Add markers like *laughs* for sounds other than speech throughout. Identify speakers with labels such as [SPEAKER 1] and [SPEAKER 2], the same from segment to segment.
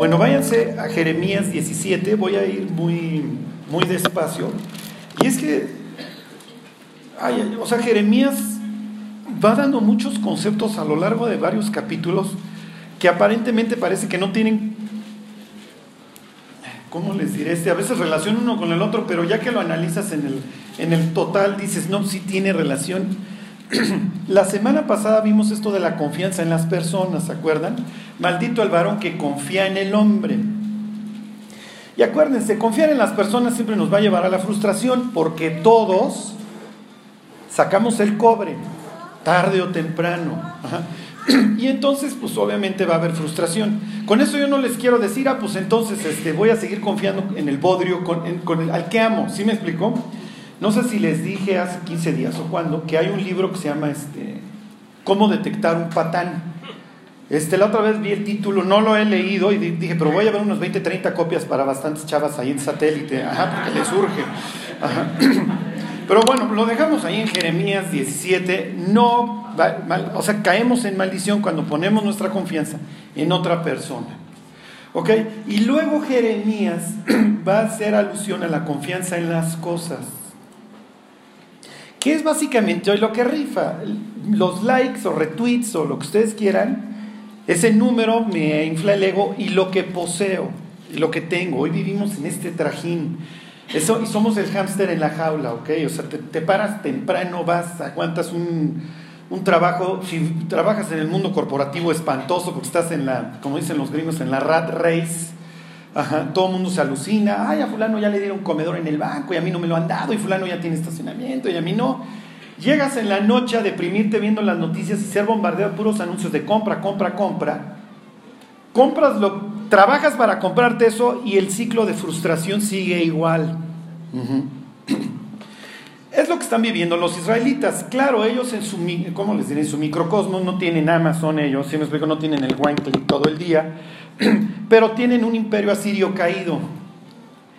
[SPEAKER 1] Bueno, váyanse a Jeremías 17, voy a ir muy, muy despacio. Y es que, o sea, Jeremías va dando muchos conceptos a lo largo de varios capítulos que aparentemente parece que no tienen, ¿cómo les diré? Este, a veces relación uno con el otro, pero ya que lo analizas en el, en el total, dices, no, sí tiene relación. *clears throat* La semana pasada vimos esto de la confianza en las personas, ¿se acuerdan? Maldito el varón que confía en el hombre. Y acuérdense, confiar en las personas siempre nos va a llevar a la frustración porque todos sacamos el cobre, tarde o temprano. *clears throat* Y entonces, pues obviamente va a haber frustración. Con eso yo no les quiero decir, ah, pues entonces este, voy a seguir confiando en el bodrio, con, con el, al que amo. ¿Sí me explicó? No sé si les dije hace 15 días o cuando que hay un libro que se llama este, Cómo detectar un patán. Este, la otra vez vi el título, no lo he leído y dije, pero voy a ver unos 20, 30 copias para bastantes chavas ahí en satélite, ajá, porque les surge. *clears throat* Pero bueno, lo dejamos ahí en Jeremías 17. No, o sea, caemos en maldición cuando ponemos nuestra confianza en otra persona. ¿Ok? Y luego Jeremías *clears throat* va a hacer alusión a la confianza en las cosas. ¿Qué es básicamente hoy lo que rifa? Los likes o retweets o lo que ustedes quieran, ese número me infla el ego y lo que poseo, lo que tengo. Hoy vivimos en este trajín. Eso, y somos el hámster en la jaula, ¿ok? O sea, te, paras temprano, vas, aguantas un, un, trabajo, si trabajas en el mundo corporativo espantoso, porque estás en la, como dicen los gringos, en la rat race, Todo el mundo se alucina, ay, a fulano ya le dieron comedor en el banco y a mí no me lo han dado y fulano ya tiene estacionamiento y a mí no. Llegas en la noche a deprimirte viendo las noticias y ser bombardeado puros anuncios de compra, compra, compra. Compras lo, trabajas para comprarte eso y el ciclo de frustración sigue igual. *clears throat* Es lo que están viviendo los israelitas. Claro, ellos en su, ¿cómo les diré? En su microcosmos no tienen Amazon ellos, si me explico, no tienen el wine todo el día *clears throat* pero tienen un imperio asirio caído.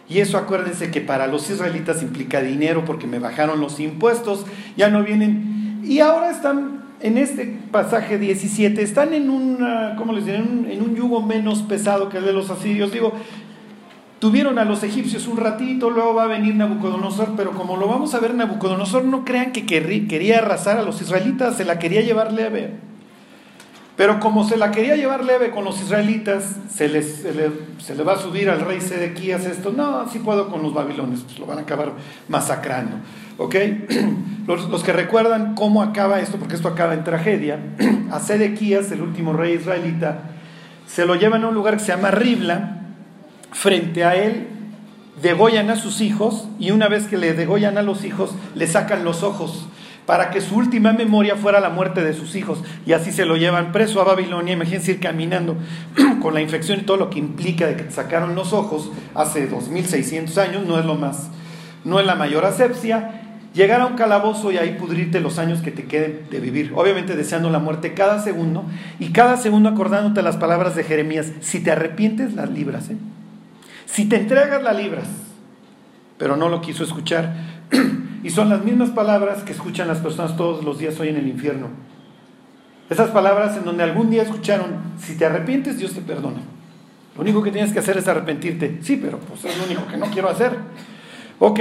[SPEAKER 1] Y eso acuérdense que para los israelitas implica dinero porque me bajaron los impuestos, ya no vienen. Y ahora están en este pasaje 17, están en, una, ¿cómo les? En un, yugo menos pesado que el de los asirios. Digo, tuvieron a los egipcios un ratito, luego va a venir Nabucodonosor, pero como lo vamos a ver, Nabucodonosor no crean que quería arrasar a los israelitas, se la quería llevar leve. Pero como se la quería llevar leve con los israelitas, se, les, se, le, va a subir al rey Sedequías esto. No, sí puedo con los babilonios, pues lo van a acabar masacrando. ¿Ok? *clears throat* Los, los, que recuerdan cómo acaba esto, porque esto acaba en tragedia, *clears throat* a Sedequías, el último rey israelita, se lo llevan a un lugar que se llama Ribla, frente a él degollan a sus hijos y una vez que le degollan a los hijos, le sacan los ojos para que su última memoria fuera la muerte de sus hijos. Y así se lo llevan preso a Babilonia. Imagínense ir caminando *clears throat* con la infección y todo lo que implica de que te sacaron los ojos hace 2600 años, no es lo más, no es la mayor asepsia. Llegar a un calabozo y ahí pudrirte los años que te queden de vivir. Obviamente deseando la muerte cada segundo y cada segundo acordándote las palabras de Jeremías. Si te arrepientes, las libras. ¿eh? Si te entregas, las libras. Pero no lo quiso escuchar. *clears throat* Y son las mismas palabras que escuchan las personas todos los días hoy en el infierno. Esas palabras en donde algún día escucharon, si te arrepientes, Dios te perdona. Lo único que tienes que hacer es arrepentirte. Sí, pero pues es lo único que no quiero hacer. Ok,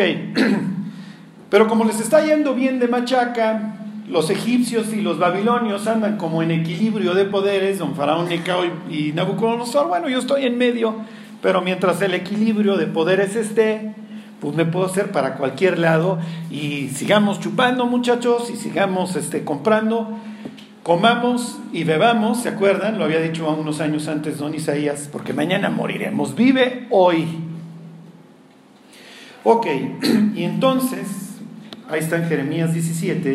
[SPEAKER 1] *clears throat* pero como les está yendo bien de machaca, los egipcios y los babilonios andan como en equilibrio de poderes, don Faraón, Necao y Nabucodonosor, bueno, yo estoy en medio, pero mientras el equilibrio de poderes esté, pues me puedo hacer para cualquier lado y sigamos chupando muchachos y sigamos este, comprando, comamos y bebamos, ¿se acuerdan? Lo había dicho unos años antes don Isaías, porque mañana moriremos, vive hoy. Ok, *clears throat* y entonces, ahí está en Jeremías 17,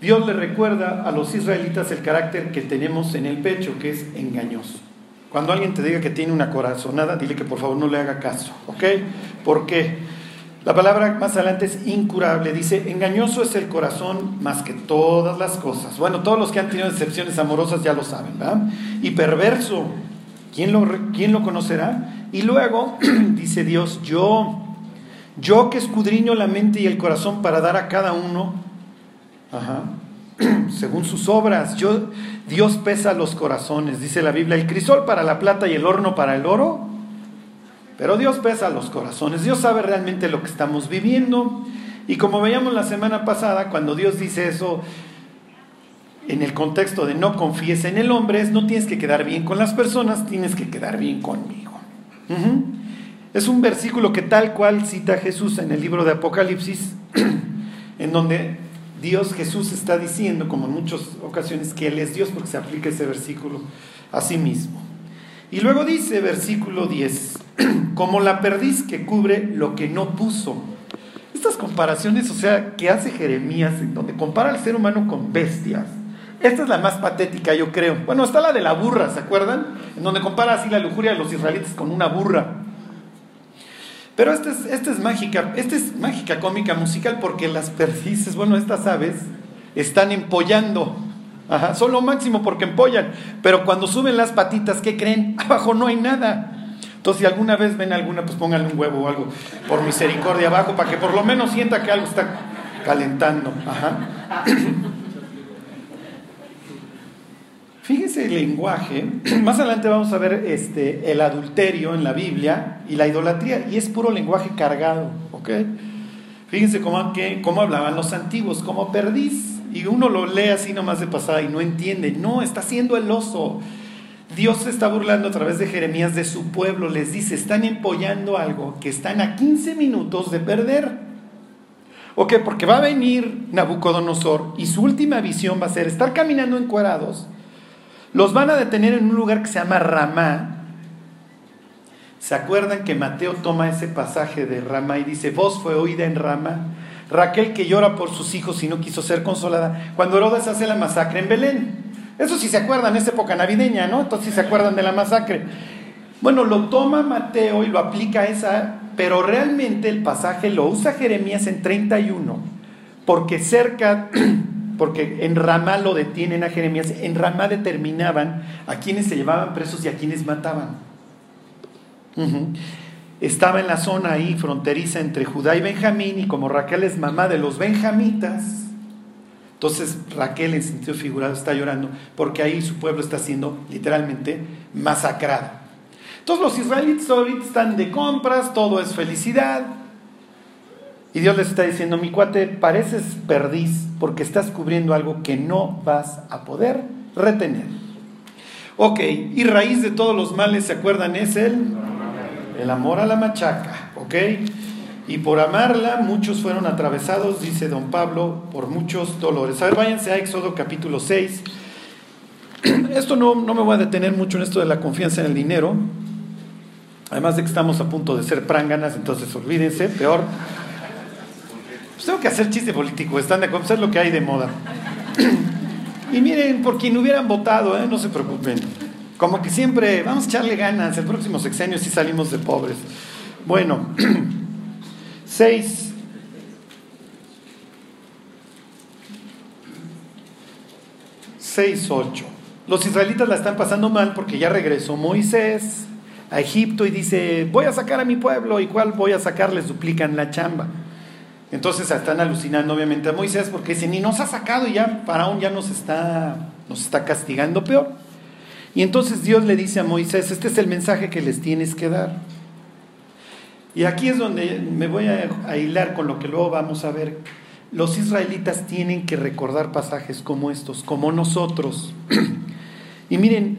[SPEAKER 1] Dios le recuerda a los israelitas el carácter que tenemos en el pecho, que es engañoso. Cuando alguien te diga que tiene una corazonada, dile que por favor no le haga caso, ¿ok? Porque la palabra más adelante es incurable. Dice, engañoso es el corazón más que todas las cosas. Bueno, todos los que han tenido decepciones amorosas ya lo saben, ¿verdad? Y perverso, ¿quién lo, quién lo conocerá? Y luego *clears throat* dice Dios, yo, yo que escudriño la mente y el corazón para dar a cada uno, *clears throat* según sus obras. Yo, Dios pesa los corazones, dice la Biblia, el crisol para la plata y el horno para el oro. Pero Dios pesa los corazones, Dios sabe realmente lo que estamos viviendo. Y como veíamos la semana pasada, cuando Dios dice eso, en el contexto de no confíes en el hombre, es no tienes que quedar bien con las personas, tienes que quedar bien conmigo. Es un versículo que tal cual cita Jesús en el libro de Apocalipsis, *clears throat* en donde Dios Jesús está diciendo, como en muchas ocasiones, que Él es Dios porque se aplica ese versículo a sí mismo. Y luego dice, versículo 10, *clears throat* como la perdiz que cubre lo que no puso. Estas comparaciones, o sea, que hace Jeremías, en donde compara al ser humano con bestias. Esta es la más patética, yo creo. Bueno, está la de la burra, ¿se acuerdan? En donde compara así la lujuria de los israelitas con una burra. Pero esta es, mágica, esta es mágica cómica musical porque las perdices, bueno, estas aves están empollando. Ajá, son lo máximo porque empollan. Pero cuando suben las patitas, ¿qué creen? *laughs* Abajo no hay nada. Entonces, si alguna vez ven alguna, pues pónganle un huevo o algo por misericordia abajo para que por lo menos sienta que algo está calentando. Ajá. *clears throat* Fíjese el lenguaje. *clears throat* Más adelante vamos a ver este, el adulterio en la Biblia y la idolatría, y es puro lenguaje cargado. ¿ok? Fíjense cómo hablaban los antiguos, como perdiz. Y uno lo lee así nomás de pasada y no entiende. No, está siendo el oso. Dios se está burlando a través de Jeremías de su pueblo. Les dice, están empollando algo que están a 15 minutos de perder. ¿Ok? Porque va a venir Nabucodonosor y su última visión va a ser estar caminando encuerados los van a detener en un lugar que se llama Ramá. ¿Se acuerdan que Mateo toma ese pasaje de Ramá y dice, voz fue oída en Ramá? Raquel que llora por sus hijos y no quiso ser consolada. Cuando Herodes hace la masacre en Belén. Eso sí se acuerdan, es época navideña, ¿no? Entonces sí se acuerdan de la masacre. Bueno, lo toma Mateo y lo aplica a esa, pero realmente el pasaje lo usa Jeremías en 31, porque cerca porque en Ramá lo detienen a Jeremías, en Ramá determinaban a quienes se llevaban presos y a quienes mataban. Estaba en la zona ahí fronteriza entre Judá y Benjamín y como Raquel es mamá de los benjamitas, entonces Raquel en sentido figurado está llorando porque ahí su pueblo está siendo literalmente masacrado. Entonces los israelitas ahorita están de compras, todo es felicidad, y Dios les está diciendo, mi cuate, pareces perdiz porque estás cubriendo algo que no vas a poder retener. Ok, y raíz de todos los males, ¿se acuerdan? Es el, el amor a la machaca, ¿ok? Y por amarla muchos fueron atravesados, dice don Pablo, por muchos dolores. A ver, váyanse a Éxodo capítulo 6. *clears throat* Esto no, no me voy a detener mucho en esto de la confianza en el dinero. Además de que estamos a punto de ser pránganas, entonces olvídense, peor. Pues tengo que hacer chiste político, están de acuerdo, es lo que hay de moda. *clears throat* y miren, por quien hubieran votado, ¿eh? no se preocupen. Como que siempre, vamos a echarle ganas, el próximo sexenio si salimos de pobres. Bueno, *clears throat* seis. Seis, ocho. Los israelitas la están pasando mal porque ya regresó Moisés a Egipto y dice, voy a sacar a mi pueblo, ¿y cuál voy a sacar? Les duplican la chamba. Entonces están alucinando obviamente a Moisés porque dicen, ni nos ha sacado y ya Faraón ya nos está, nos está castigando peor. Y entonces Dios le dice a Moisés, este es el mensaje que les tienes que dar. Y aquí es donde me voy a, hilar con lo que luego vamos a ver. Los israelitas tienen que recordar pasajes como estos, como nosotros. *clears throat* y miren,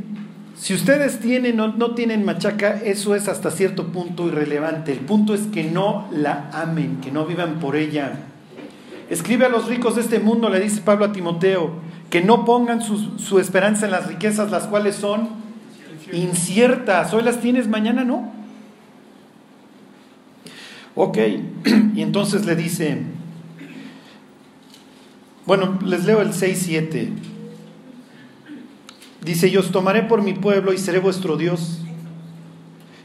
[SPEAKER 1] si ustedes tienen o no tienen machaca, eso es hasta cierto punto irrelevante. El punto es que no la amen, que no vivan por ella. Escribe a los ricos de este mundo, le dice Pablo a Timoteo, que no pongan su, su esperanza en las riquezas, las cuales son inciertas. Hoy las tienes, mañana no. Ok, *clears throat* y entonces le dice, bueno, les leo el 6-7. Dice, y os tomaré por mi pueblo y seré vuestro Dios.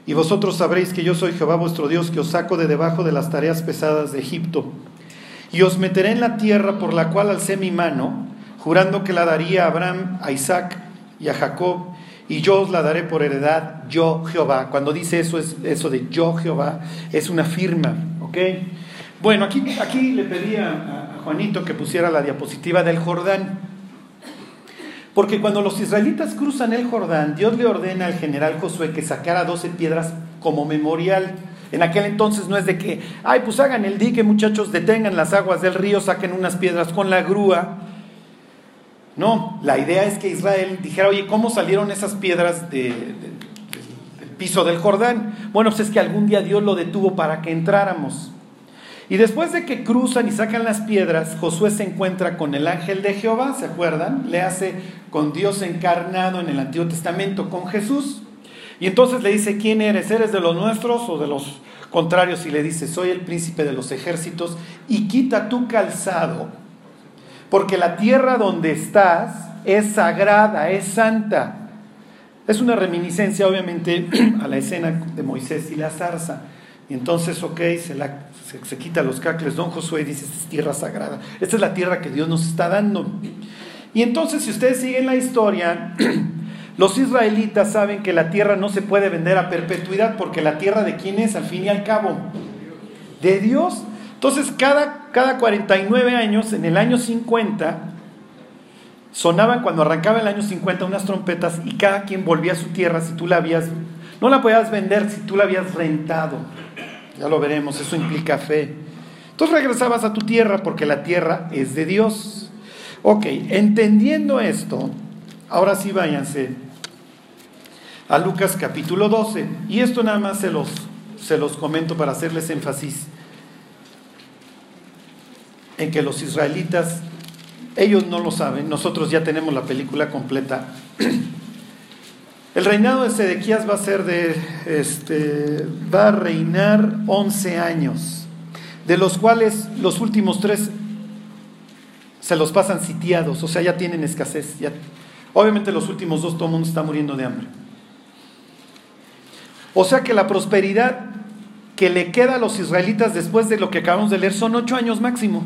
[SPEAKER 1] Y vosotros sabréis que yo soy Jehová vuestro Dios, que os saco de debajo de las tareas pesadas de Egipto. Y os meteré en la tierra por la cual alcé mi mano, jurando que la daría a Abraham, a Isaac y a Jacob, y yo os la daré por heredad, yo Jehová. Cuando dice eso, es eso de yo Jehová, es una firma. Bueno, aquí, aquí le pedí a Juanito que pusiera la diapositiva del Jordán. Porque cuando los israelitas cruzan el Jordán, Dios le ordena al general Josué que sacara 12 piedras como memorial. En aquel entonces no es de que, ay, pues hagan el dique, muchachos, detengan las aguas del río, saquen unas piedras con la grúa. No, la idea es que Israel dijera, oye, ¿cómo salieron esas piedras del piso del Jordán? Bueno, pues es que algún día Dios lo detuvo para que entráramos. Y después de que cruzan y sacan las piedras, Josué se encuentra con el ángel de Jehová, ¿se acuerdan? Le hace con Dios encarnado en el Antiguo Testamento, con Jesús. Y entonces le dice, ¿quién eres? ¿Eres de los nuestros o de los contrarios? Y le dice, soy el príncipe de los ejércitos y quita tu calzado, porque la tierra donde estás es sagrada, es santa. Es una reminiscencia obviamente *clears throat* a la escena de Moisés y la zarza. Y entonces, ok, se, la, se, quita los cacles, don Josué dice, es tierra sagrada, esta es la tierra que Dios nos está dando. Y entonces, si ustedes siguen la historia, *clears throat* Los israelitas saben que la tierra no se puede vender a perpetuidad porque la tierra de quién es al fin y al cabo? De Dios. Entonces cada, cada 49 años, en el año 50, sonaban cuando arrancaba el año 50 unas trompetas y cada quien volvía a su tierra si tú la habías, no la podías vender si tú la habías rentado. Ya lo veremos, eso implica fe. Entonces regresabas a tu tierra porque la tierra es de Dios. Ok, entendiendo esto, ahora sí váyanse a Lucas capítulo 12. Y esto nada más se los, se los comento para hacerles énfasis en que los israelitas, ellos no lo saben, nosotros ya tenemos la película completa. El reinado de Sedequías va a ser de, este, va a reinar 11 años, de los cuales los últimos tres se los pasan sitiados, o sea, ya tienen escasez. Ya, obviamente los últimos dos todo el mundo está muriendo de hambre. O sea que la prosperidad que le queda a los israelitas después de lo que acabamos de leer son ocho años máximo.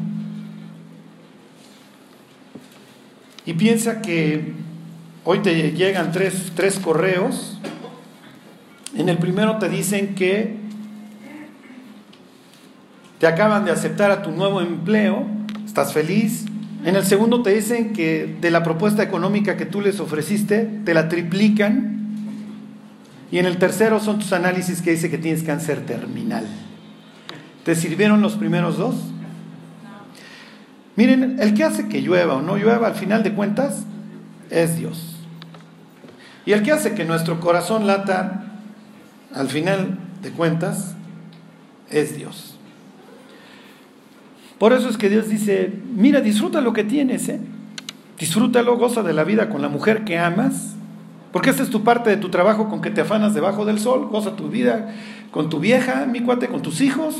[SPEAKER 1] Y piensa que hoy te llegan tres, tres correos. En el primero te dicen que te acaban de aceptar a tu nuevo empleo, estás feliz. En el segundo te dicen que de la propuesta económica que tú les ofreciste, te la triplican y en el tercero son tus análisis que dice que tienes cáncer terminal. ¿Te sirvieron los primeros dos? Miren, el que hace que llueva o no llueva, al final de cuentas, es Dios. Y el que hace que nuestro corazón lata, al final de cuentas, es Dios. Por eso es que Dios dice, mira, disfruta lo que tienes, ¿eh? disfrútalo, goza de la vida con la mujer que amas, porque esta es tu parte de tu trabajo con que te afanas debajo del sol, goza tu vida con tu vieja, mi cuate, con tus hijos.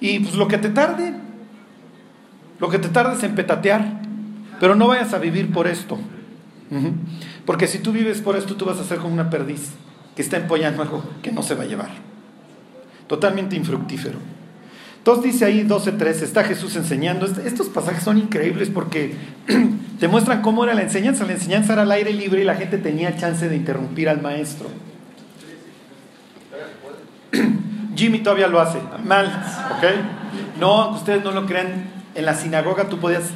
[SPEAKER 1] Y pues lo que te tarde, lo que te tarde es en petatear, pero no vayas a vivir por esto. Porque si tú vives por esto, tú vas a ser como una perdiz que está empollando algo que no se va a llevar. Totalmente infructífero. Entonces dice ahí 12.3, está Jesús enseñando. Estos pasajes son increíbles porque *clears throat* te muestran cómo era la enseñanza. La enseñanza era al aire libre y la gente tenía chance de interrumpir al maestro. *clears throat* Jimmy todavía lo hace, mal, ¿ok? No, ustedes no lo crean, en la sinagoga tú podías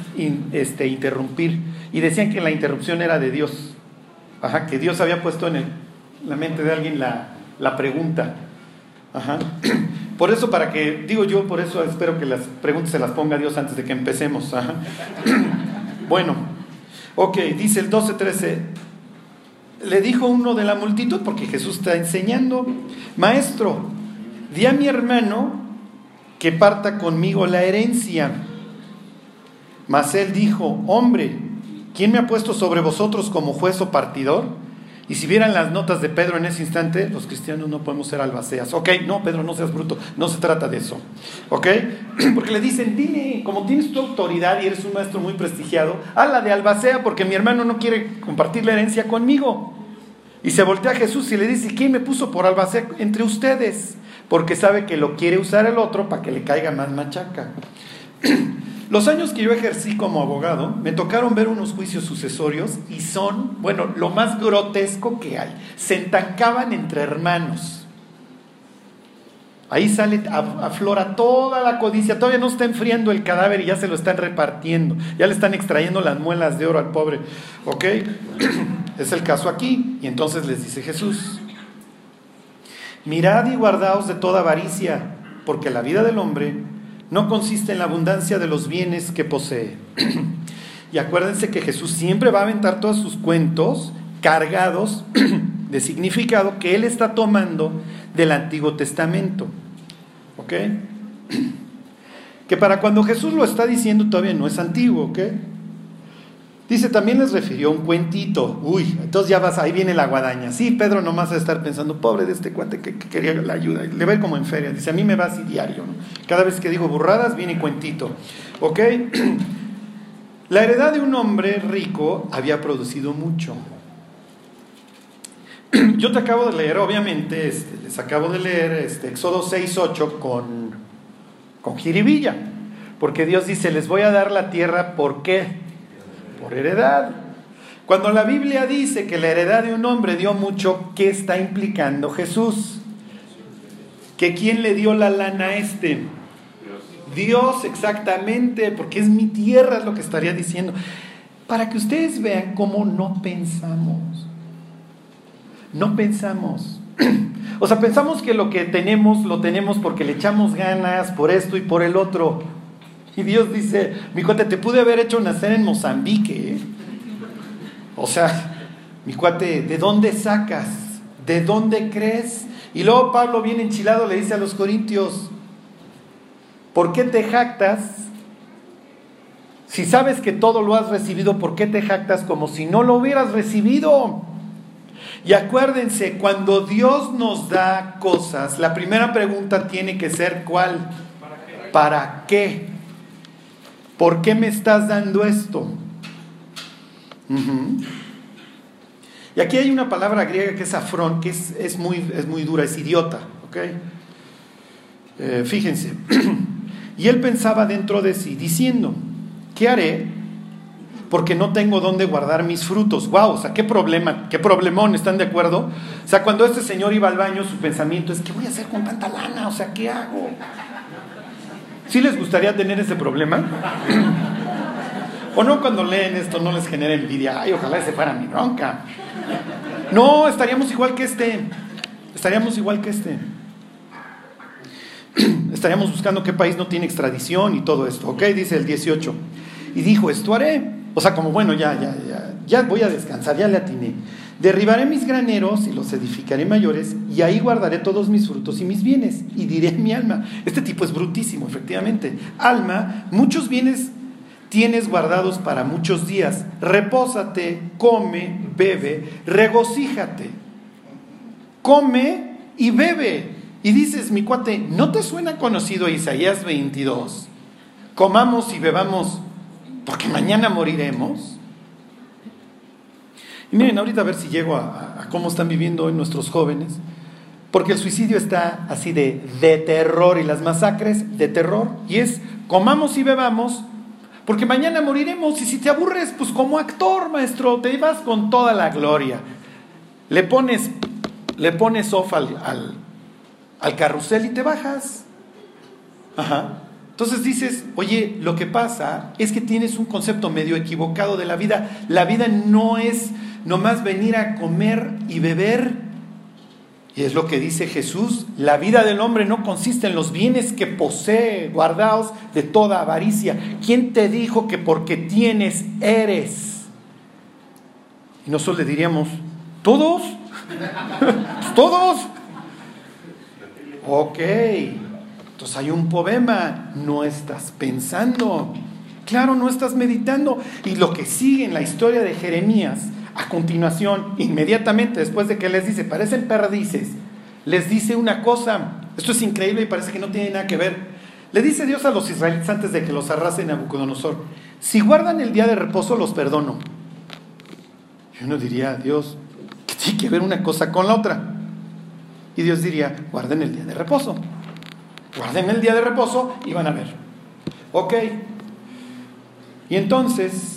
[SPEAKER 1] este, interrumpir y decían que la interrupción era de Dios, Que Dios había puesto en la mente de alguien la, la pregunta. *clears throat* Por eso, para que, digo yo, por eso espero que las preguntas se las ponga Dios antes de que empecemos. *clears throat* Bueno, ok, dice el 12:13. Le dijo uno de la multitud, porque Jesús está enseñando, Maestro, di a mi hermano que parta conmigo la herencia. Mas él dijo, hombre, ¿quién me ha puesto sobre vosotros como juez o partidor? Y si vieran las notas de Pedro en ese instante, los cristianos no podemos ser albaceas. Ok, no, Pedro, no seas bruto, no se trata de eso. Ok, *clears throat* porque le dicen, dile, como tienes tu autoridad y eres un maestro muy prestigiado, habla de albacea porque mi hermano no quiere compartir la herencia conmigo. Y se voltea a Jesús y le dice, ¿quién me puso por albacea entre ustedes? Porque sabe que lo quiere usar el otro para que le caiga más machaca. *clears throat* Los años que yo ejercí como abogado, me tocaron ver unos juicios sucesorios y son, bueno, lo más grotesco que hay. Se entancaban entre hermanos. Ahí sale, aflora toda la codicia, todavía no está enfriando el cadáver y ya se lo están repartiendo, ya le están extrayendo las muelas de oro al pobre. ¿Ok? *clears throat* Es el caso aquí. Y entonces les dice Jesús, mirad y guardaos de toda avaricia, porque la vida del hombre no consiste en la abundancia de los bienes que posee. *clears throat* y acuérdense que Jesús siempre va a aventar todos sus cuentos cargados *clears throat* de significado que él está tomando del Antiguo Testamento. ¿Ok? *clears throat* Que para cuando Jesús lo está diciendo todavía no es antiguo, ¿ok? Dice, también les refirió un cuentito. Uy, entonces ya vas, ahí viene la guadaña. Sí, Pedro nomás va a estar pensando, pobre de este cuate que, quería la ayuda. Le ve como en feria. Dice, a mí me va así diario. Cada vez que digo burradas, viene cuentito. ¿Ok? *clears throat* La heredad de un hombre rico había producido mucho. *clears throat* Yo te acabo de leer, obviamente, este, les acabo de leer este, Éxodo 6.8 con, con jiribilla, porque Dios dice, les voy a dar la tierra, ¿por qué? Por heredad. Cuando la Biblia dice que la heredad de un hombre dio mucho, ¿qué está implicando Jesús? ¿Que quién le dio la lana a este? Dios, exactamente, porque es mi tierra, es lo que estaría diciendo. Para que ustedes vean cómo no pensamos. No pensamos. *clears throat* O sea, pensamos que lo que tenemos lo tenemos porque le echamos ganas por esto y por el otro. Y Dios dice, mi cuate, te pude haber hecho nacer en Mozambique. ¿eh? O sea, mi cuate, ¿de dónde sacas? ¿De dónde crees? Y luego Pablo, bien enchilado, le dice a los corintios, ¿por qué te jactas? Si sabes que todo lo has recibido, ¿por qué te jactas como si no lo hubieras recibido? Y acuérdense, cuando Dios nos da cosas, la primera pregunta tiene que ser ¿cuál? ¿Para qué? ¿Por qué me estás dando esto? Y aquí hay una palabra griega que es afrón, que es, muy, es muy dura, es idiota. Eh, fíjense. *clears throat* y él pensaba dentro de sí, diciendo, ¿qué haré? porque no tengo dónde guardar mis frutos. Wow, o sea, qué problema, qué problemón, ¿están de acuerdo? O sea, cuando este señor iba al baño, su pensamiento es, ¿qué voy a hacer con tanta lana? O sea, ¿qué hago? ¿Sí les gustaría tener ese problema? *clears throat* ¿O no cuando leen esto no les genera envidia? Ay, ojalá ese fuera mi bronca. No, estaríamos igual que este. Estaríamos igual que este. *clears throat* Estaríamos buscando qué país no tiene extradición y todo esto. Ok, dice el 18. Y dijo, esto haré o sea, como bueno, ya, ya, ya, ya voy a descansar, ya le atiné. Derribaré mis graneros y los edificaré mayores, y ahí guardaré todos mis frutos y mis bienes, y diré mi alma, este tipo es brutísimo, efectivamente. Alma, muchos bienes tienes guardados para muchos días. Repósate, come, bebe, regocíjate. Come y bebe. Y dices, mi cuate, ¿no te suena conocido Isaías 22? Comamos y bebamos porque mañana moriremos. Y miren, ahorita a ver si llego a, cómo están viviendo hoy nuestros jóvenes, porque el suicidio está así de, de terror y las masacres de terror, y es comamos y bebamos, porque mañana moriremos, y si te aburres, pues como actor, maestro, te vas con toda la gloria. Le pones, le pones off al, al, al carrusel y te bajas. Ajá. Entonces dices, oye, lo que pasa es que tienes un concepto medio equivocado de la vida. La vida no es nomás venir a comer y beber. Y es lo que dice Jesús, la vida del hombre no consiste en los bienes que posee, guardados de toda avaricia. ¿Quién te dijo que porque tienes eres? Y nosotros le diríamos, ¿todos? *laughs* ¿Todos? Ok. Entonces hay un poema, no estás pensando, claro, no estás meditando. Y lo que sigue en la historia de Jeremías, a continuación, inmediatamente después de que les dice, parecen perdices, les dice una cosa, esto es increíble y parece que no tiene nada que ver. Le dice Dios a los israelitas antes de que los arrasen a Nabucodonosor, si guardan el día de reposo los perdono. Y uno diría, Dios, que tiene que ver una cosa con la otra. Y Dios diría, guarden el día de reposo. Guarden el día de reposo y van a ver. Ok. Y entonces,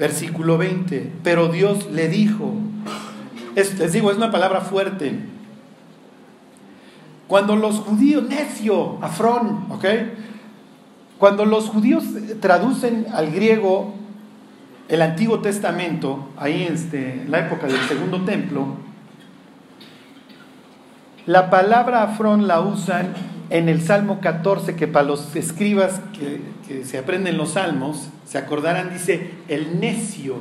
[SPEAKER 1] versículo 20, pero Dios le dijo, les digo, es una palabra fuerte. Cuando los judíos, necio, afrón, ¿ok? Cuando los judíos traducen al griego el Antiguo Testamento, ahí este, en la época del Segundo Templo, la palabra afrón la usan en el Salmo 14, que para los escribas que, se aprenden los salmos, se acordarán, dice, el necio.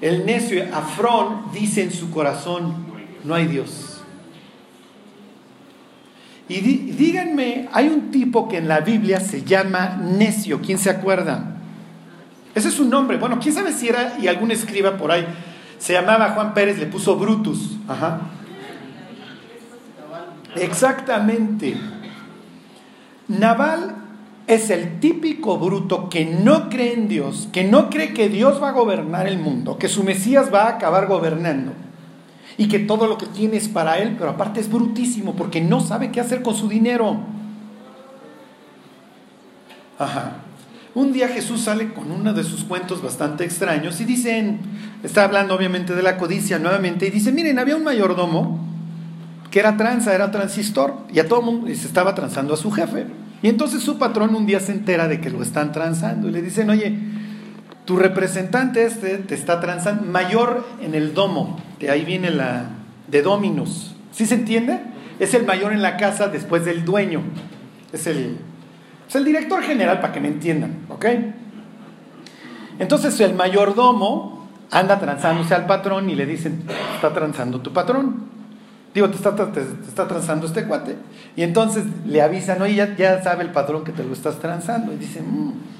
[SPEAKER 1] El necio, afrón, dice en su corazón, no hay Dios. Y díganme, hay un tipo que en la Biblia se llama necio, ¿quién se acuerda? Ese es su nombre. Bueno, quién sabe si era, y algún escriba por ahí, se llamaba Juan Pérez, le puso Brutus. Ajá. Exactamente. Naval es el típico bruto que no cree en Dios, que no cree que Dios va a gobernar el mundo, que su Mesías va a acabar gobernando y que todo lo que tiene es para él, pero aparte es brutísimo porque no sabe qué hacer con su dinero. Ajá. Un día Jesús sale con uno de sus cuentos bastante extraños y dicen, está hablando obviamente de la codicia nuevamente, y dice, miren, había un mayordomo que era tranza, era transistor, y a todo mundo se estaba transando a su jefe. Y entonces su patrón un día se entera de que lo están transando y le dicen, oye, tu representante este te está transando, mayor en el domo, de ahí viene la de dominos. ¿Sí se entiende? Es el mayor en la casa después del dueño. Es el, es el director general para que me entiendan, ¿ok? Entonces el mayordomo anda transándose al patrón y le dicen, está transando tu patrón. Digo, te está, te, está transando este cuate. Y entonces le avisan, oye, ya, ya sabe el patrón que te lo estás transando. Y dicen, mmm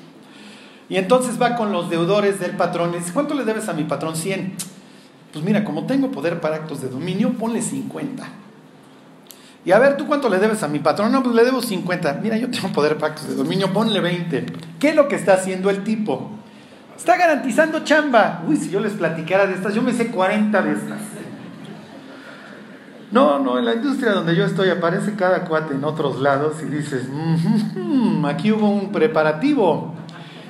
[SPEAKER 1] y entonces va con los deudores del patrón y dice, ¿cuánto le debes a mi patrón? 100. Pues mira, como tengo poder para actos de dominio, ponle 50. Y a ver, ¿tú cuánto le debes a mi patrón? No, pues le debo 50. Mira, yo tengo poder para actos de dominio, ponle 20. ¿Qué es lo que está haciendo el tipo? Está garantizando chamba. Uy, si yo les platicara de estas, yo me sé 40 de estas. No, no, en la industria donde yo estoy aparece cada cuate en otros lados y dices, aquí hubo un preparativo.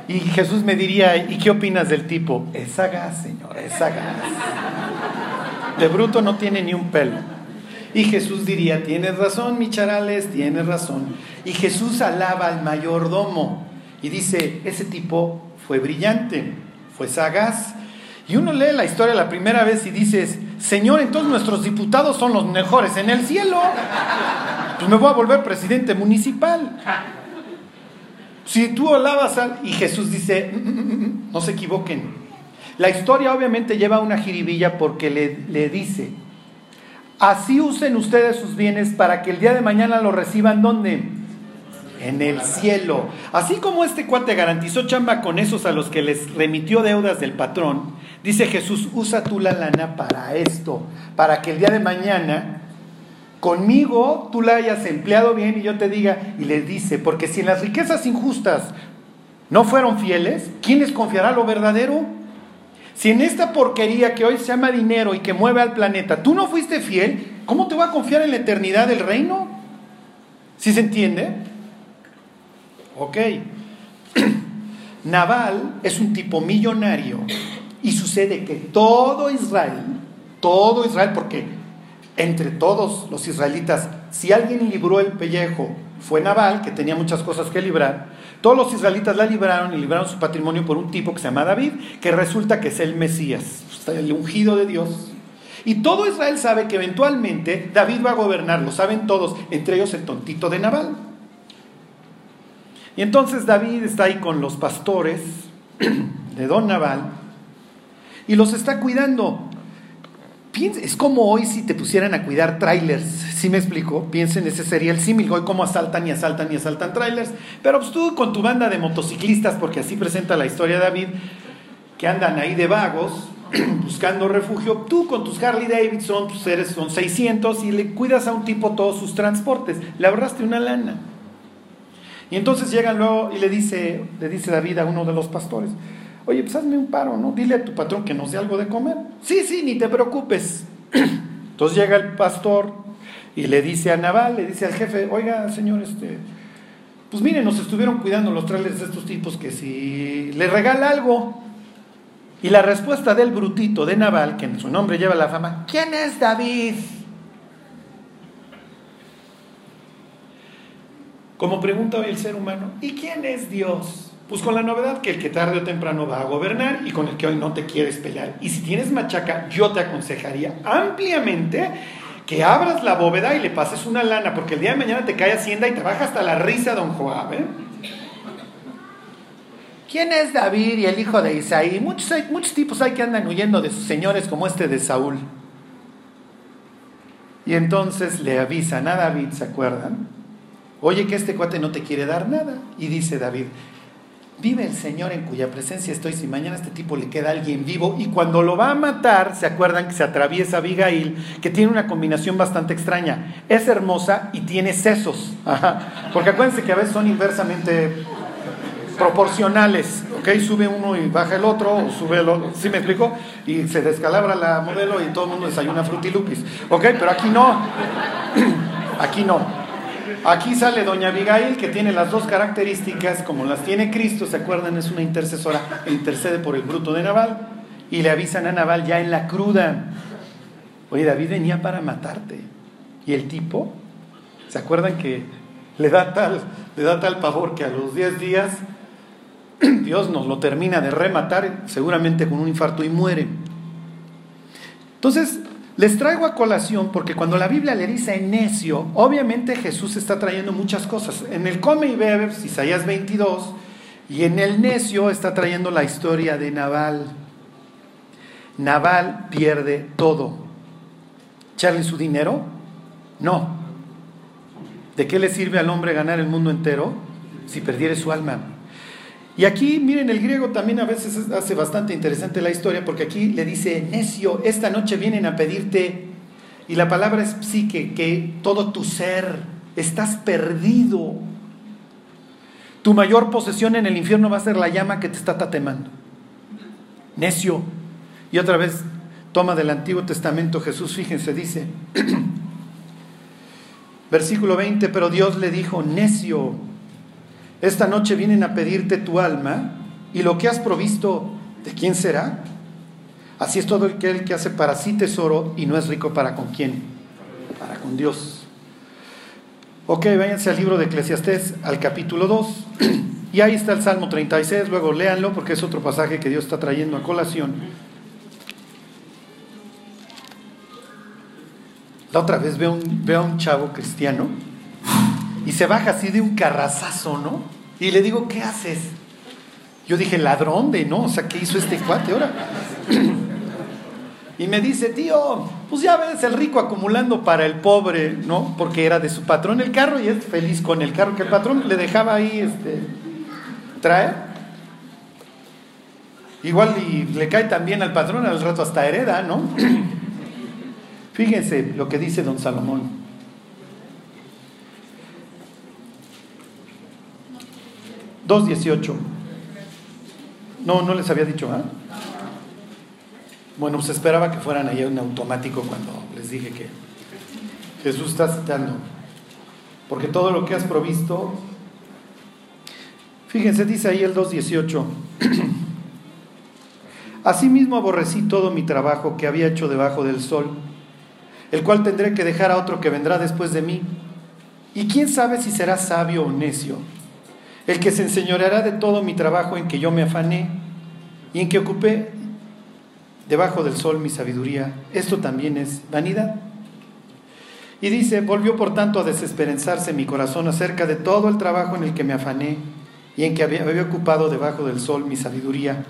[SPEAKER 1] Y Jesús me diría, ¿y qué opinas del tipo? Es sagaz, Señor, es sagaz. De bruto no tiene ni un pelo. Y Jesús diría, tienes razón, mi charales, tienes razón. Y Jesús alaba al mayordomo y dice, ese tipo fue brillante, fue sagaz. Y uno lee la historia la primera vez y dices, Señor, entonces nuestros diputados son los mejores en el cielo. Pues me voy a volver presidente municipal. Si tú alabas al... Y Jesús dice, mm, mm, mm, no se equivoquen. La historia obviamente lleva una jiribilla porque le, le dice, así usen ustedes sus bienes para que el día de mañana lo reciban ¿dónde? En el cielo. Así como este cuate garantizó chamba con esos a los que les remitió deudas del patrón, dice Jesús, usa tú la lana para esto, para que el día de mañana conmigo tú la hayas empleado bien y yo te diga, y le dice, porque si en las riquezas injustas no fueron fieles, ¿quién les confiará lo verdadero? Si en esta porquería que hoy se llama dinero y que mueve al planeta, tú no fuiste fiel, ¿cómo te va a confiar en la eternidad del reino? ¿Sí se entiende? Ok. *clears throat* Naval es un tipo millonario y sucede que todo Israel, todo Israel, porque entre todos los israelitas, si alguien libró el pellejo, fue Nabal, que tenía muchas cosas que librar. Todos los israelitas la libraron y libraron su patrimonio por un tipo que se llama David, que resulta que es el Mesías, el ungido de Dios. Y todo Israel sabe que eventualmente David va a gobernar, lo saben todos, entre ellos el tontito de Nabal. Y entonces David está ahí con los pastores *clears throat* de Don Nabal y los está cuidando es como hoy si te pusieran a cuidar trailers, ¿sí me explico? Piensen, ese sería el símil, hoy cómo asaltan y asaltan y asaltan trailers, pero pues tú con tu banda de motociclistas, porque así presenta la historia David, que andan ahí de vagos, *clears throat* buscando refugio, tú con tus Harley Davidson, tus seres son 600 y le cuidas a un tipo todos sus transportes, le ahorraste una lana. Y entonces llegan luego y le dice, le dice David a uno de los pastores, Oye, pues hazme un paro, ¿no? Dile a tu patrón que nos dé algo de comer. Sí, sí, ni te preocupes. *clears throat* Entonces llega el pastor y le dice a Naval, le dice al jefe, oiga, señor, este, pues miren, nos estuvieron cuidando los trailers de estos tipos que si le regala algo. Y la respuesta del brutito de Naval, que en su nombre lleva la fama, ¿quién es David? Como pregunta hoy el ser humano, ¿y quién es Dios? Pues con la novedad que el que tarde o temprano va a gobernar y con el que hoy no te quieres pelear. Y si tienes machaca, yo te aconsejaría ampliamente que abras la bóveda y le pases una lana, porque el día de mañana te cae Hacienda y te baja hasta la risa, don Joab. ¿eh? ¿Quién es David y el hijo de Isaí? Muchos, muchos tipos hay que andan huyendo de sus señores como este de Saúl. Y entonces le avisan a David, ¿se acuerdan? Oye que este cuate no te quiere dar nada. Y dice David, Vive el Señor en cuya presencia estoy. Si mañana a este tipo le queda alguien vivo y cuando lo va a matar, se acuerdan que se atraviesa Abigail, que tiene una combinación bastante extraña. Es hermosa y tiene sesos. *laughs* Porque acuérdense que a veces son inversamente proporcionales. ¿Ok? Sube uno y baja el otro, o sube el otro. ¿Sí me explico? Y se descalabra la modelo y todo el mundo desayuna frutilupis. ¿Ok? Pero aquí no. *clears throat* Aquí no. Aquí sale doña Abigail que tiene las dos características como las tiene Cristo, ¿se acuerdan? Es una intercesora, intercede por el bruto de Naval y le avisan a Naval ya en la cruda. Oye, David venía para matarte. Y el tipo, ¿se acuerdan que le da tal, le da tal pavor que a los 10 días *clears throat* Dios nos lo termina de rematar, seguramente con un infarto y muere? Entonces, les traigo a colación porque cuando la Biblia le dice necio, obviamente Jesús está trayendo muchas cosas. En el come y bebe, Isaías 22, y en el necio está trayendo la historia de Naval. Naval pierde todo. ¿Echarle su dinero? No. ¿De qué le sirve al hombre ganar el mundo entero si perdiere su alma? Y aquí, miren, el griego también a veces hace bastante interesante la historia porque aquí le dice, necio, esta noche vienen a pedirte, y la palabra es psique, que todo tu ser, estás perdido. Tu mayor posesión en el infierno va a ser la llama que te está tatemando. Necio. Y otra vez, toma del Antiguo Testamento Jesús, fíjense, dice, *clears throat* versículo 20, pero Dios le dijo, necio, esta noche vienen a pedirte tu alma y lo que has provisto, ¿de quién será? Así es todo aquel que hace para sí tesoro y no es rico para con quién, para con Dios. Ok, váyanse al libro de Eclesiastés, al capítulo 2. Y ahí está el Salmo 36, luego léanlo porque es otro pasaje que Dios está trayendo a colación. La otra vez veo, veo un chavo cristiano y se baja así de un carrazazo, ¿no? Y le digo, ¿qué haces? Yo dije, ladrón de, ¿no? O sea, ¿qué hizo este cuate ahora? *clears throat* Y me dice, tío, pues ya ves el rico acumulando para el pobre, ¿no? Porque era de su patrón el carro y es feliz con el carro que el patrón le dejaba ahí este, traer. Igual y le cae también al patrón al rato hasta hereda, ¿no? *clears throat* Fíjense lo que dice don Salomón. 2.18. No, no les había dicho, ¿ah? Bueno, se esperaba que fueran ahí un automático cuando les dije que Jesús está citando. Porque todo lo que has provisto, fíjense, dice ahí el 2.18. *clears throat* Asimismo aborrecí todo mi trabajo que había hecho debajo del sol, el cual tendré que dejar a otro que vendrá después de mí. Y quién sabe si será sabio o necio el que se enseñoreará de todo mi trabajo en que yo me afané y en que ocupé debajo del sol mi sabiduría. Esto también es vanidad. Y dice, volvió por tanto a desesperanzarse mi corazón acerca de todo el trabajo en el que me afané y en que había, había ocupado debajo del sol mi sabiduría.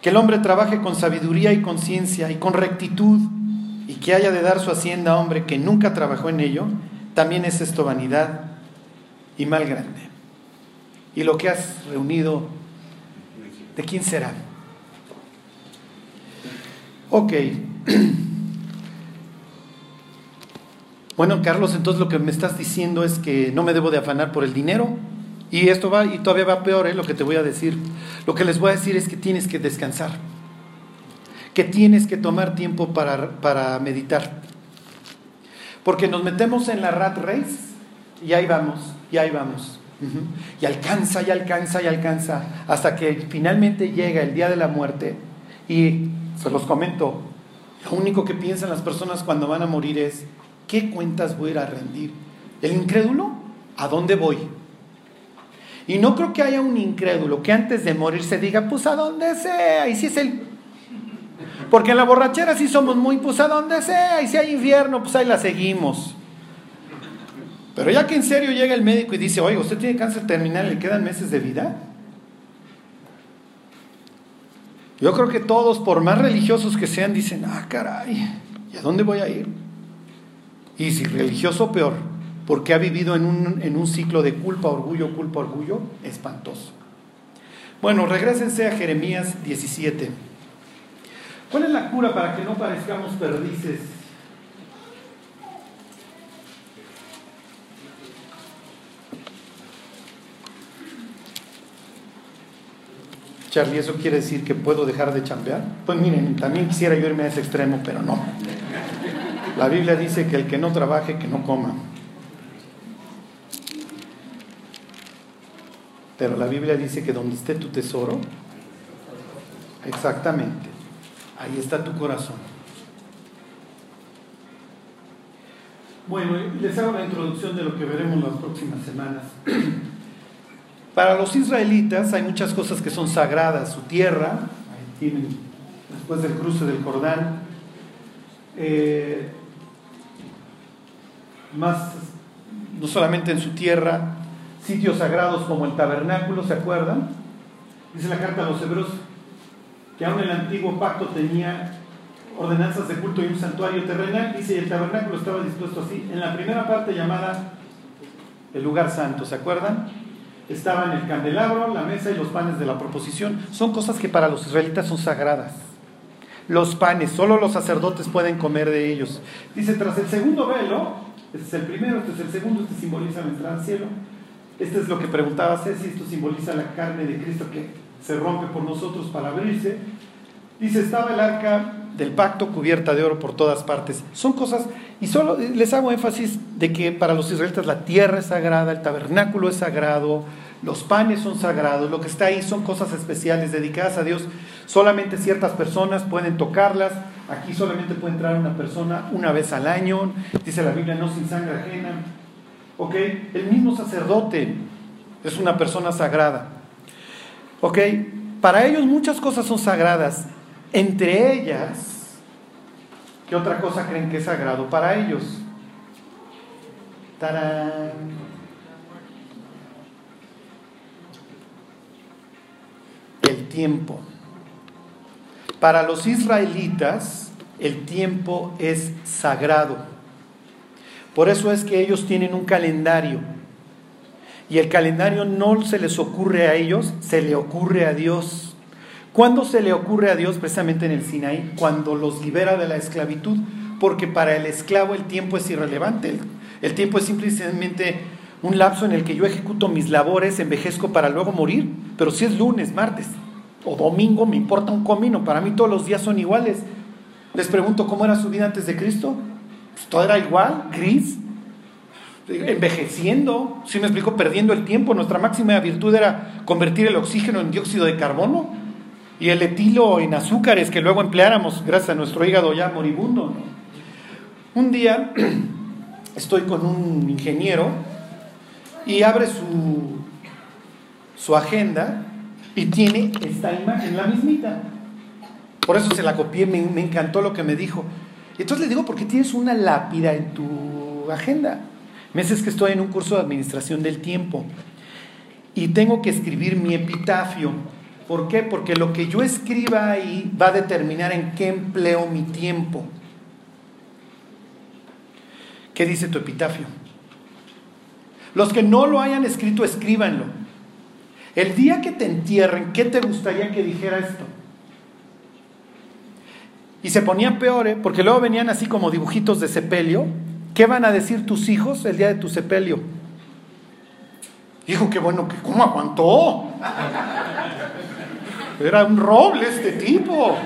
[SPEAKER 1] Que el hombre trabaje con sabiduría y conciencia y con rectitud y que haya de dar su hacienda a hombre que nunca trabajó en ello, también es esto vanidad y mal grande y lo que has reunido, ¿de quién será? Ok. *clears throat* Bueno, Carlos, entonces lo que me estás diciendo es que no me debo de afanar por el dinero. Y esto va, y todavía va peor, ¿eh? lo que te voy a decir. Lo que les voy a decir es que tienes que descansar. Que tienes que tomar tiempo para, para meditar. Porque nos metemos en la rat race y ahí vamos, y ahí vamos. Y alcanza y alcanza y alcanza hasta que finalmente llega el día de la muerte y se los comento, lo único que piensan las personas cuando van a morir es, ¿qué cuentas voy a ir a rendir? El incrédulo, ¿a dónde voy? Y no creo que haya un incrédulo que antes de morir se diga, pues a donde sea, y si es el... Porque en la borrachera sí somos muy, pues a donde sea, y si hay infierno, pues ahí la seguimos. Pero ya que en serio llega el médico y dice, oye, usted tiene cáncer terminal, le quedan meses de vida. Yo creo que todos, por más religiosos que sean, dicen, ah, caray, ¿y a dónde voy a ir? Y si religioso, peor, porque ha vivido en un, en un ciclo de culpa, orgullo, culpa, orgullo, espantoso. Bueno, regresense a Jeremías 17. ¿Cuál es la cura para que no parezcamos perdices? Charlie, ¿eso quiere decir que puedo dejar de chambear? Pues miren, también quisiera yo irme a ese extremo, pero no. La Biblia dice que el que no trabaje, que no coma. Pero la Biblia dice que donde esté tu tesoro, exactamente, ahí está tu corazón. Bueno, les hago la introducción de lo que veremos las próximas semanas. Para los israelitas hay muchas cosas que son sagradas, su tierra, ahí tienen, después del cruce del Jordán, eh, más, no solamente en su tierra, sitios sagrados como el tabernáculo, ¿se acuerdan? Dice la carta a los hebreos que aún el antiguo pacto tenía ordenanzas de culto y un santuario terrenal, dice, el tabernáculo estaba dispuesto así, en la primera parte llamada el lugar santo, ¿se acuerdan? Estaban el candelabro, la mesa y los panes de la proposición. Son cosas que para los israelitas son sagradas. Los panes, solo los sacerdotes pueden comer de ellos. Dice, tras el segundo velo, este es el primero, este es el segundo, este simboliza la entrada al cielo. Este es lo que preguntaba Ceci, esto simboliza la carne de Cristo que se rompe por nosotros para abrirse. Dice, estaba el arca del pacto cubierta de oro por todas partes. Son cosas, y solo les hago énfasis de que para los israelitas la tierra es sagrada, el tabernáculo es sagrado, los panes son sagrados, lo que está ahí son cosas especiales dedicadas a Dios. Solamente ciertas personas pueden tocarlas. Aquí solamente puede entrar una persona una vez al año. Dice la Biblia, no sin sangre ajena. ¿Ok? El mismo sacerdote es una persona sagrada. ¿Ok? Para ellos muchas cosas son sagradas. Entre ellas, ¿qué otra cosa creen que es sagrado para ellos? ¡Tarán! el tiempo. Para los israelitas, el tiempo es sagrado. Por eso es que ellos tienen un calendario. Y el calendario no se les ocurre a ellos, se le ocurre a Dios. ¿Cuándo se le ocurre a Dios? Precisamente en el Sinaí, cuando los libera de la esclavitud. Porque para el esclavo el tiempo es irrelevante. El, tiempo es simplemente un lapso en el que yo ejecuto mis labores, envejezco para luego morir. Pero si es lunes, martes, o domingo, me importa un comino, para mí todos los días son iguales. Les pregunto cómo era su vida antes de Cristo. Pues todo era igual, gris, envejeciendo, si me explico, perdiendo el tiempo. Nuestra máxima virtud era convertir el oxígeno en dióxido de carbono y el etilo en azúcares que luego empleáramos gracias a nuestro hígado ya moribundo. Un día *clears throat* estoy con un ingeniero y abre su, su agenda y tiene esta imagen, la mismita. Por eso se la copié, me, encantó lo que me dijo. Y entonces le digo, ¿por qué tienes una lápida en tu agenda? Meses que estoy en un curso de administración del tiempo y tengo que escribir mi epitafio. ¿Por qué? Porque lo que yo escriba ahí va a determinar en qué empleo mi tiempo. ¿Qué dice tu epitafio? Los que no lo hayan escrito, escríbanlo. El día que te entierren, ¿qué te gustaría que dijera esto? Y se ponía peor, ¿eh? porque luego venían así como dibujitos de sepelio. ¿Qué van a decir tus hijos el día de tu sepelio? Hijo, qué bueno, ¿cómo aguantó? Era un roble este tipo.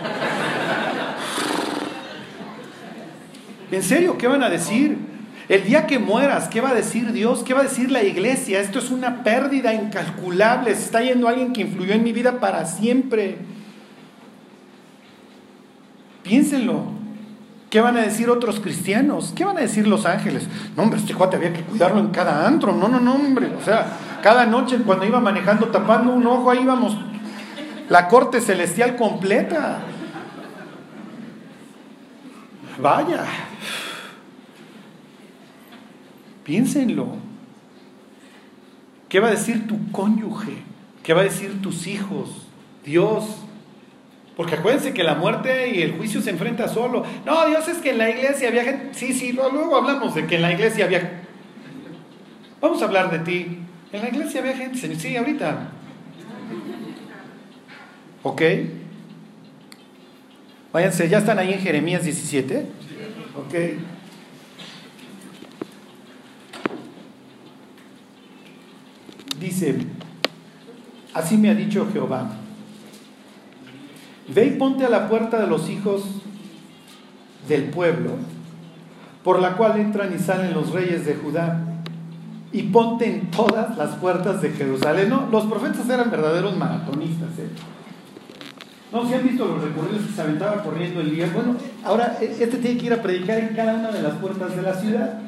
[SPEAKER 1] En serio, ¿qué van a decir? El día que mueras, ¿qué va a decir Dios? ¿Qué va a decir la iglesia? Esto es una pérdida incalculable. Se está yendo alguien que influyó en mi vida para siempre. Piénsenlo. ¿Qué van a decir otros cristianos? ¿Qué van a decir los ángeles? No, hombre, este cuate había que cuidarlo en cada antro. No, no, no, hombre. O sea, Cada noche cuando iba manejando tapando un ojo, ahí íbamos la corte celestial completa. Vaya. Piénsenlo. ¿Qué va a decir tu cónyuge? ¿Qué va a decir tus hijos? Dios. Porque acuérdense que la muerte y el juicio se enfrenta solo. No, Dios es que en la iglesia había gente. Sí, sí, luego hablamos de que en la iglesia había. Vamos a hablar de ti. En la iglesia había gente, Sí, ahorita. ¿Ok? Váyanse, ¿ya están ahí en Jeremías 17? Ok. Dice, así me ha dicho Jehová, ve y ponte a la puerta de los hijos del pueblo, por la cual entran y salen los reyes de Judá, y ponte en todas las puertas de Jerusalén. No, los profetas eran verdaderos maratonistas. ¿eh? No, si han visto los recorridos que se aventaba corriendo el día. Bueno, ahora este tiene que ir a predicar en cada una de las puertas de la ciudad.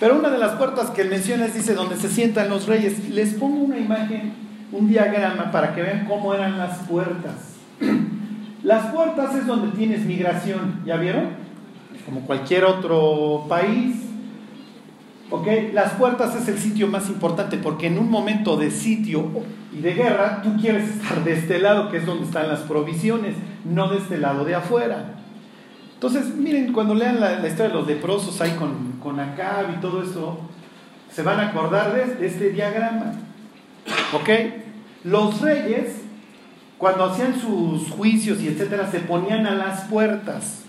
[SPEAKER 1] Pero una de las puertas que él menciona es, dice, donde se sientan los reyes. Les pongo una imagen, un diagrama para que vean cómo eran las puertas. Las puertas es donde tienes migración, ¿ya vieron? Como cualquier otro país. ¿Ok? Las puertas es el sitio más importante porque en un momento de sitio y de guerra, tú quieres estar de este lado, que es donde están las provisiones, no de este lado de afuera. Entonces, miren, cuando lean la, historia de los leprosos ahí con, con Acab y todo eso, se van a acordar de, este diagrama. ¿Ok? Los reyes, cuando hacían sus juicios y etcétera, se ponían a las puertas.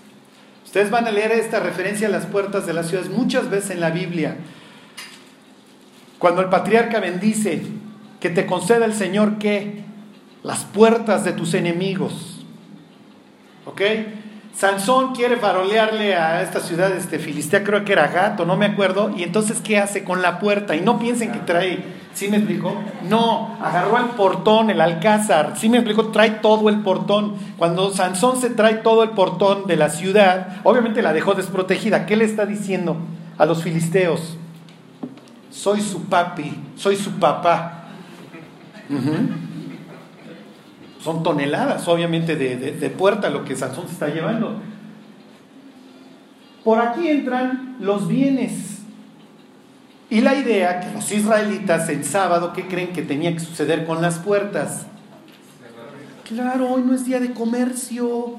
[SPEAKER 1] Ustedes van a leer esta referencia a las puertas de las ciudades muchas veces en la Biblia. Cuando el patriarca bendice, que te conceda el Señor que las puertas de tus enemigos. ¿Ok? Sansón quiere farolearle a esta ciudad este, filistea, creo que era gato, no me acuerdo, y entonces ¿qué hace con la puerta? Y no piensen que trae, ¿sí me explicó? No, agarró el portón, el alcázar, ¿sí me explicó? Trae todo el portón. Cuando Sansón se trae todo el portón de la ciudad, obviamente la dejó desprotegida. ¿Qué le está diciendo a los filisteos? Soy su papi, soy su papá. Son toneladas, obviamente, de, puerta lo que Sansón se está llevando. Por aquí entran los bienes. Y la idea que los israelitas en sábado, ¿qué creen que tenía que suceder con las puertas? Claro, hoy no es día de comercio.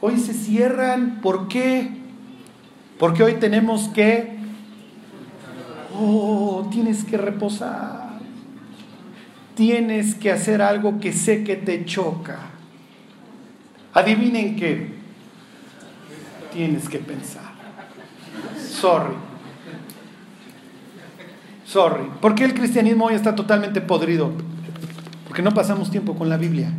[SPEAKER 1] Hoy se cierran. ¿Por qué? Porque hoy tenemos que... Oh, tienes que reposar tienes que hacer algo que sé que te choca. Adivinen qué. Tienes que pensar. Sorry. Sorry. ¿Por qué el cristianismo hoy está totalmente podrido? Porque no pasamos tiempo con la Biblia.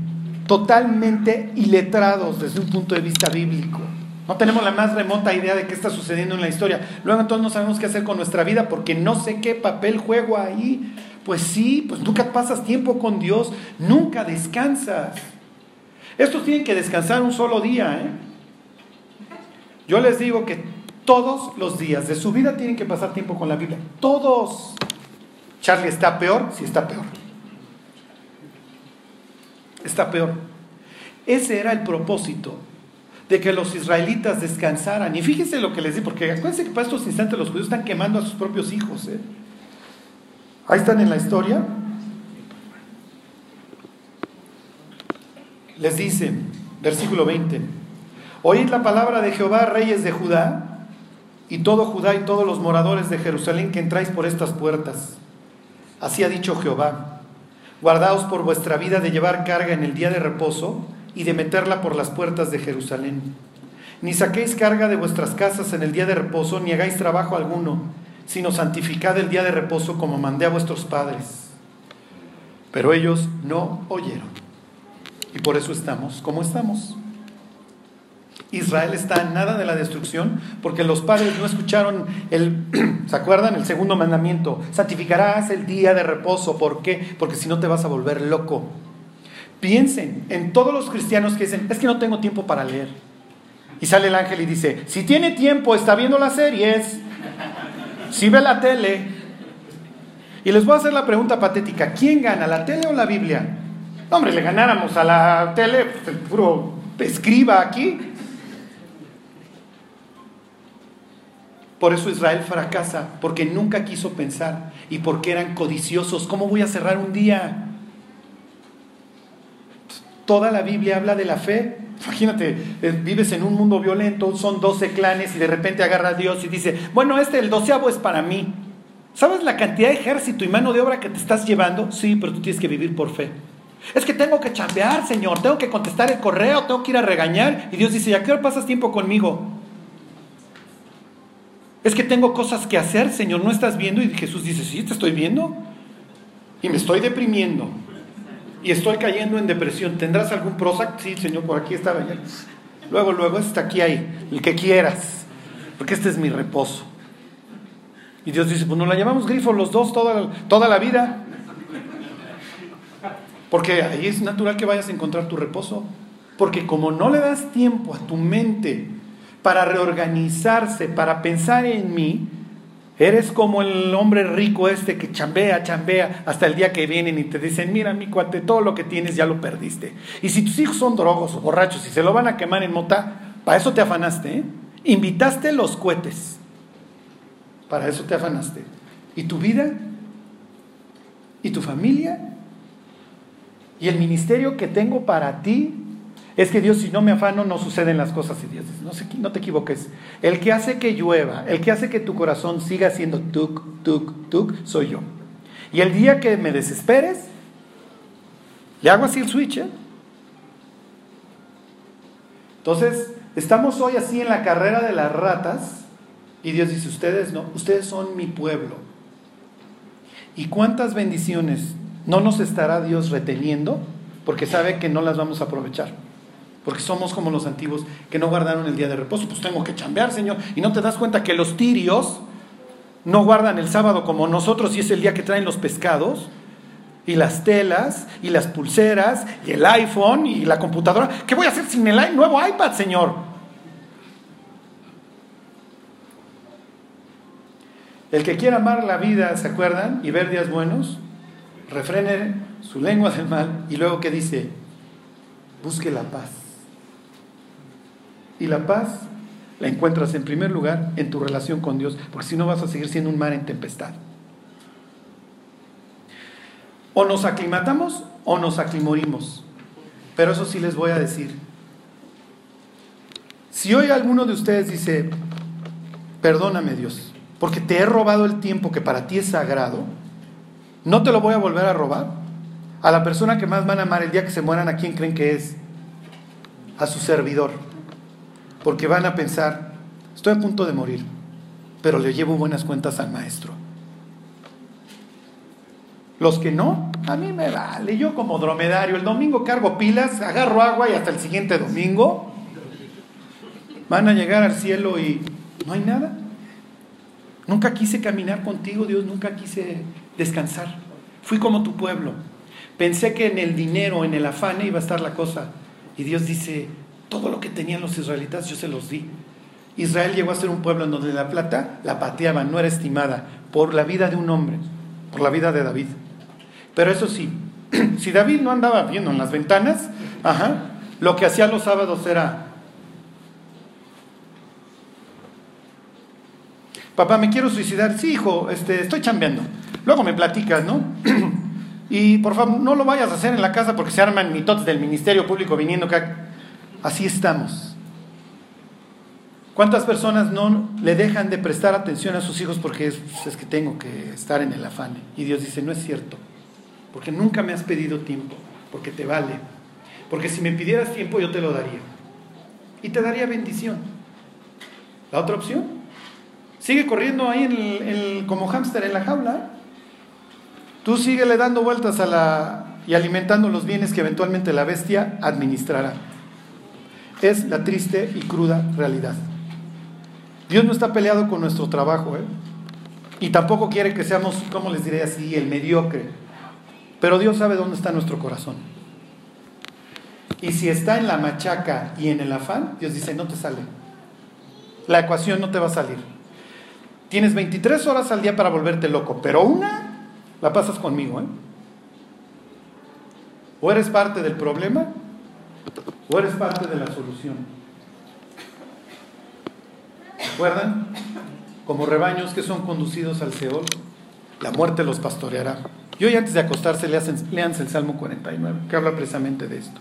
[SPEAKER 1] Totalmente iletrados desde un punto de vista bíblico. No tenemos la más remota idea de qué está sucediendo en la historia. Luego entonces no sabemos qué hacer con nuestra vida porque no sé qué papel juego ahí. Pues sí, pues nunca pasas tiempo con Dios, nunca descansas. Estos tienen que descansar un solo día. ¿eh? Yo les digo que todos los días de su vida tienen que pasar tiempo con la Biblia. Todos. Charlie está peor, sí está peor. Está peor. Ese era el propósito de que los israelitas descansaran. Y fíjense lo que les di, porque acuérdense que para estos instantes los judíos están quemando a sus propios hijos. ¿eh? Ahí están en la historia. Les dice, versículo 20, oíd la palabra de Jehová, reyes de Judá, y todo Judá y todos los moradores de Jerusalén que entráis por estas puertas. Así ha dicho Jehová, guardaos por vuestra vida de llevar carga en el día de reposo y de meterla por las puertas de Jerusalén. Ni saquéis carga de vuestras casas en el día de reposo, ni hagáis trabajo alguno sino santificad el día de reposo como mandé a vuestros padres. Pero ellos no oyeron. Y por eso estamos como estamos. Israel está en nada de la destrucción porque los padres no escucharon el, *clears throat* ¿se acuerdan? El segundo mandamiento. Santificarás el día de reposo. ¿Por qué? Porque si no te vas a volver loco. Piensen en todos los cristianos que dicen, es que no tengo tiempo para leer. Y sale el ángel y dice, si tiene tiempo, está viendo las series, si ve la tele, Y les voy a hacer la pregunta patética, ¿quién gana, la tele o la Biblia? hombre, le ganáramos a la tele, pues, puro escriba aquí. Por eso Israel fracasa, porque nunca quiso pensar y porque eran codiciosos. ¿Cómo voy a cerrar un día? Toda la Biblia habla de la fe. Imagínate, eh, vives en un mundo violento, son 12 clanes y de repente agarra a Dios y dice, bueno, este, el doceavo es para mí. ¿Sabes la cantidad de ejército y mano de obra que te estás llevando? Sí, pero tú tienes que vivir por fe. Es que tengo que chambear, Señor, tengo que contestar el correo, tengo que ir a regañar. Y Dios dice, ¿a qué hora pasas tiempo conmigo? Es que tengo cosas que hacer, Señor, ¿no estás viendo? Y Jesús dice, sí, te estoy viendo. Y me estoy deprimiendo. Y estoy cayendo en depresión. ¿Tendrás algún Prozac? Sí, Señor, por aquí estaba. Luego, luego, está aquí ahí, el que quieras. Porque este es mi reposo. Y Dios dice, pues nos la llamamos grifo los dos toda, toda la vida. Porque ahí es natural que vayas a encontrar tu reposo. Porque como no le das tiempo a tu mente para reorganizarse, para pensar en mí, eres como el hombre rico este que chambea, chambea, hasta el día que vienen y te dicen, mira mi cuate, todo lo que tienes ya lo perdiste. Y si tus hijos son drogos o borrachos y se lo van a quemar en mota, para eso te afanaste, ¿eh? Invitaste los cohetes. Para eso te afanaste. ¿Y tu vida? ¿Y tu familia? Y el ministerio que tengo para ti es que Dios, si no me afano, no suceden las cosas. Y Dios dice, no, no te equivoques. El que hace que llueva, el que hace que tu corazón siga siendo tuk, tuk, tuk, soy yo. Y el día que me desesperes, le hago así el switch. ¿eh? Entonces, estamos hoy así en la carrera de las ratas y Dios dice, ustedes no, ustedes son mi pueblo. ¿Y cuántas bendiciones no nos estará Dios reteniendo porque sabe que no las vamos a aprovechar. Porque somos como los antiguos que no guardaron el día de reposo. Pues tengo que chambear, Señor. Y no te das cuenta que los tirios no guardan el sábado como nosotros y es el día que traen los pescados y las telas y las pulseras y el iPhone y la computadora. ¿Qué voy a hacer sin el nuevo iPad, Señor? El que quiera amar la vida, ¿se acuerdan? Y ver días buenos, refrene su lengua del mal y luego que dice, busque la paz. Y la paz la encuentras en primer lugar en tu relación con Dios, porque si no vas a seguir siendo un mar en tempestad. O nos aclimatamos o nos aclimorimos. Pero eso sí les voy a decir. Si hoy alguno de ustedes dice, perdóname Dios, porque te he robado el tiempo que para ti es sagrado, no te lo voy a volver a robar. A la persona que más van a amar el día que se mueran, ¿a quién creen que es? A su servidor. Porque van a pensar, estoy a punto de morir, pero le llevo buenas cuentas al maestro. Los que no, a mí me vale. Yo como dromedario, el domingo cargo pilas, agarro agua y hasta el siguiente domingo van a llegar al cielo y no hay nada. Nunca quise caminar contigo, Dios, nunca quise descansar. Fui como tu pueblo. Pensé que en el dinero, en el afán iba a estar la cosa. Y Dios dice, todo lo que tenían los israelitas yo se los di. Israel llegó a ser un pueblo en donde la plata la pateaban, no era estimada, por la vida de un hombre, por la vida de David. Pero eso sí, *clears throat* si David no andaba viendo en las ventanas, ajá, lo que hacía los sábados era, papá, me quiero suicidar, sí, hijo, este, estoy chambeando. Luego me platicas, ¿no? *clears throat* y por favor, no lo vayas a hacer en la casa porque se arman mitotes del Ministerio Público viniendo acá. Así estamos. ¿Cuántas personas no le dejan de prestar atención a sus hijos porque es, es, que tengo que estar en el afán? Y Dios dice, no es cierto, porque nunca me has pedido tiempo, porque te vale. Porque si me pidieras tiempo yo te lo daría. Y te daría bendición. La otra opción, sigue corriendo ahí en el, como hámster en la jaula. Tú síguele dando vueltas a la y alimentando los bienes que eventualmente la bestia administrará. Es la triste y cruda realidad. Dios no está peleado con nuestro trabajo, ¿eh? Y tampoco quiere que seamos, como les diré así, el mediocre. Pero Dios sabe dónde está nuestro corazón. Y si está en la machaca y en el afán, Dios dice, no te sale. La ecuación no te va a salir. Tienes 23 horas al día para volverte loco, pero una La pasas conmigo, ¿eh? O eres parte del problema o eres parte de la solución. ¿Recuerdan? Como rebaños que son conducidos al Seol, la muerte los pastoreará. Y hoy antes de acostarse leanse el Salmo 49, que habla precisamente de esto.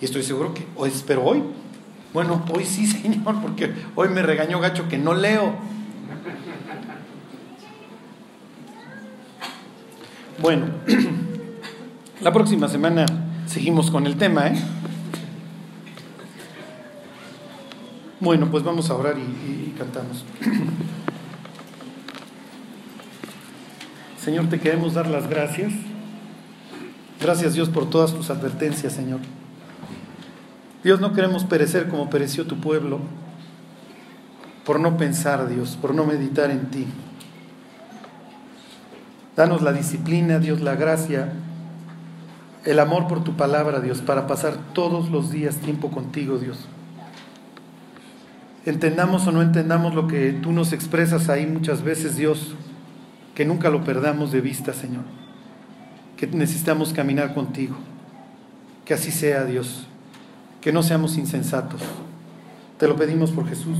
[SPEAKER 1] Y estoy seguro que hoy, pero hoy, bueno, hoy sí, *laughs* Señor, porque hoy me regañó Gacho que no leo. Bueno, *clears throat* la próxima semana seguimos con el tema, ¿eh? Bueno, pues vamos a orar y, cantamos. Señor, te queremos dar las gracias. Gracias Dios por todas tus advertencias, Señor. Dios, no queremos perecer como pereció tu pueblo por no pensar, Dios, por no meditar en ti. Danos la disciplina, Dios, la gracia, el amor por tu palabra, Dios, para pasar todos los días tiempo contigo, Dios. Entendamos o no entendamos lo que tú nos expresas ahí muchas veces, Dios, que nunca lo perdamos de vista, Señor. Que necesitamos caminar contigo. Que así sea, Dios que no seamos insensatos. Te lo pedimos por Jesús.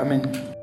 [SPEAKER 1] Amén.